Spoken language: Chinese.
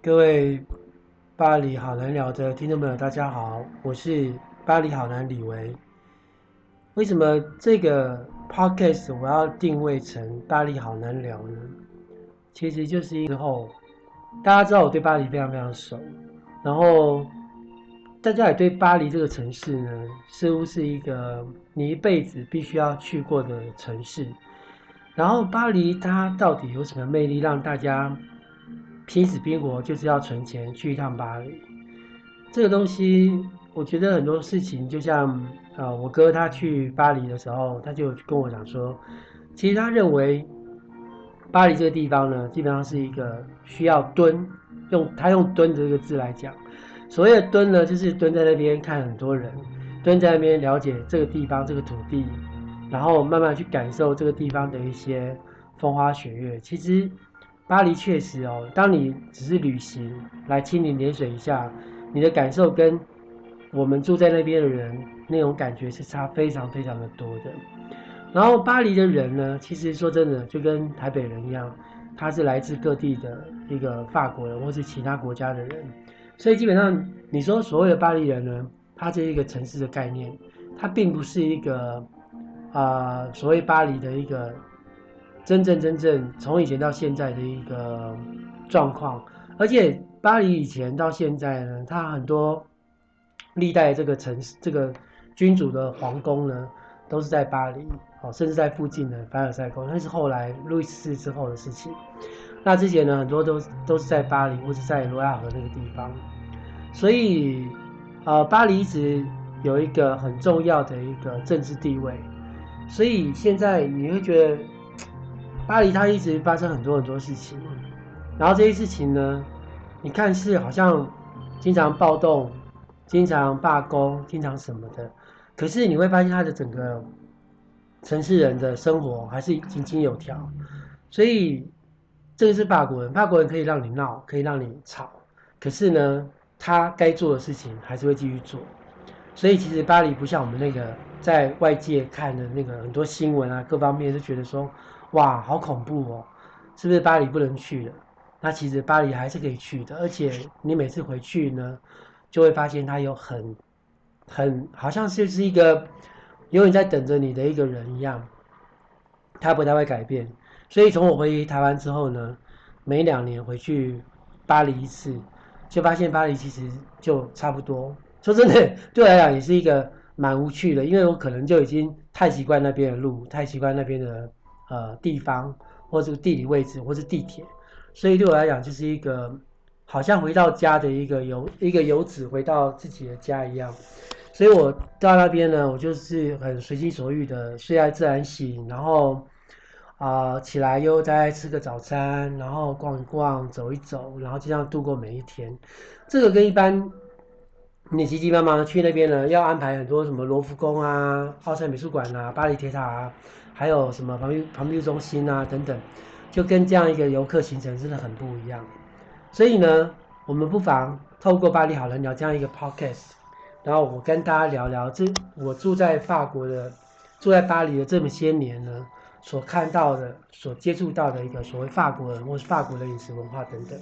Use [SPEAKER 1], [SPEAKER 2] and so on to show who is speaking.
[SPEAKER 1] 各位巴黎好男聊的听众朋友，大家好，我是巴黎好男李维。为什么这个 podcast 我要定位成巴黎好男聊呢？其实就是因为后大家知道我对巴黎非常非常熟，然后大家也对巴黎这个城市呢，似乎是一个你一辈子必须要去过的城市。然后巴黎它到底有什么魅力，让大家拼死拼活就是要存钱去一趟巴黎？这个东西，我觉得很多事情就像。啊，我哥他去巴黎的时候，他就跟我讲说，其实他认为巴黎这个地方呢，基本上是一个需要蹲，用他用蹲这个字来讲，所谓的蹲呢，就是蹲在那边看很多人，蹲在那边了解这个地方这个土地，然后慢慢去感受这个地方的一些风花雪月。其实巴黎确实哦，当你只是旅行来亲临点水一下，你的感受跟我们住在那边的人。那种感觉是差非常非常的多的，然后巴黎的人呢，其实说真的，就跟台北人一样，他是来自各地的一个法国人或是其他国家的人，所以基本上你说所谓的巴黎人呢，他这一个城市的概念，它并不是一个啊、所谓巴黎的一个真正真正从以前到现在的一个状况，而且巴黎以前到现在呢，它很多历代这个城市这个。君主的皇宫呢，都是在巴黎，哦，甚至在附近的凡尔赛宫，那是后来路易十四之后的事情。那之前呢，很多都都是在巴黎或者在罗亚河那个地方。所以，呃，巴黎一直有一个很重要的一个政治地位。所以现在你会觉得，巴黎它一直发生很多很多事情，然后这些事情呢，你看是好像经常暴动。经常罢工，经常什么的，可是你会发现它的整个城市人的生活还是井井有条，所以这个是法国人，法国人可以让你闹，可以让你吵，可是呢，他该做的事情还是会继续做。所以其实巴黎不像我们那个在外界看的那个很多新闻啊，各方面都觉得说，哇，好恐怖哦，是不是巴黎不能去了？那其实巴黎还是可以去的，而且你每次回去呢，就会发现他有很、很好像就是一个永远在等着你的一个人一样，他不太会改变。所以从我回台湾之后呢，每两年回去巴黎一次，就发现巴黎其实就差不多。说真的，对我来讲也是一个蛮无趣的，因为我可能就已经太习惯那边的路，太习惯那边的呃地方，或者是地理位置，或是地铁，所以对我来讲就是一个。好像回到家的一个游一个游子回到自己的家一样，所以我到那边呢，我就是很随心所欲的睡在自然醒，然后啊、起来又再吃个早餐，然后逛一逛，走一走，然后就这样度过每一天。这个跟一般你急急忙忙去那边呢，要安排很多什么罗浮宫啊、奥赛美术馆啊、巴黎铁塔啊，还有什么旁边旁边中心啊等等，就跟这样一个游客行程真的很不一样。所以呢，我们不妨透过巴黎好人聊这样一个 podcast，然后我跟大家聊聊这我住在法国的，住在巴黎的这么些年呢，所看到的、所接触到的一个所谓法国人或是法国的饮食文化等等。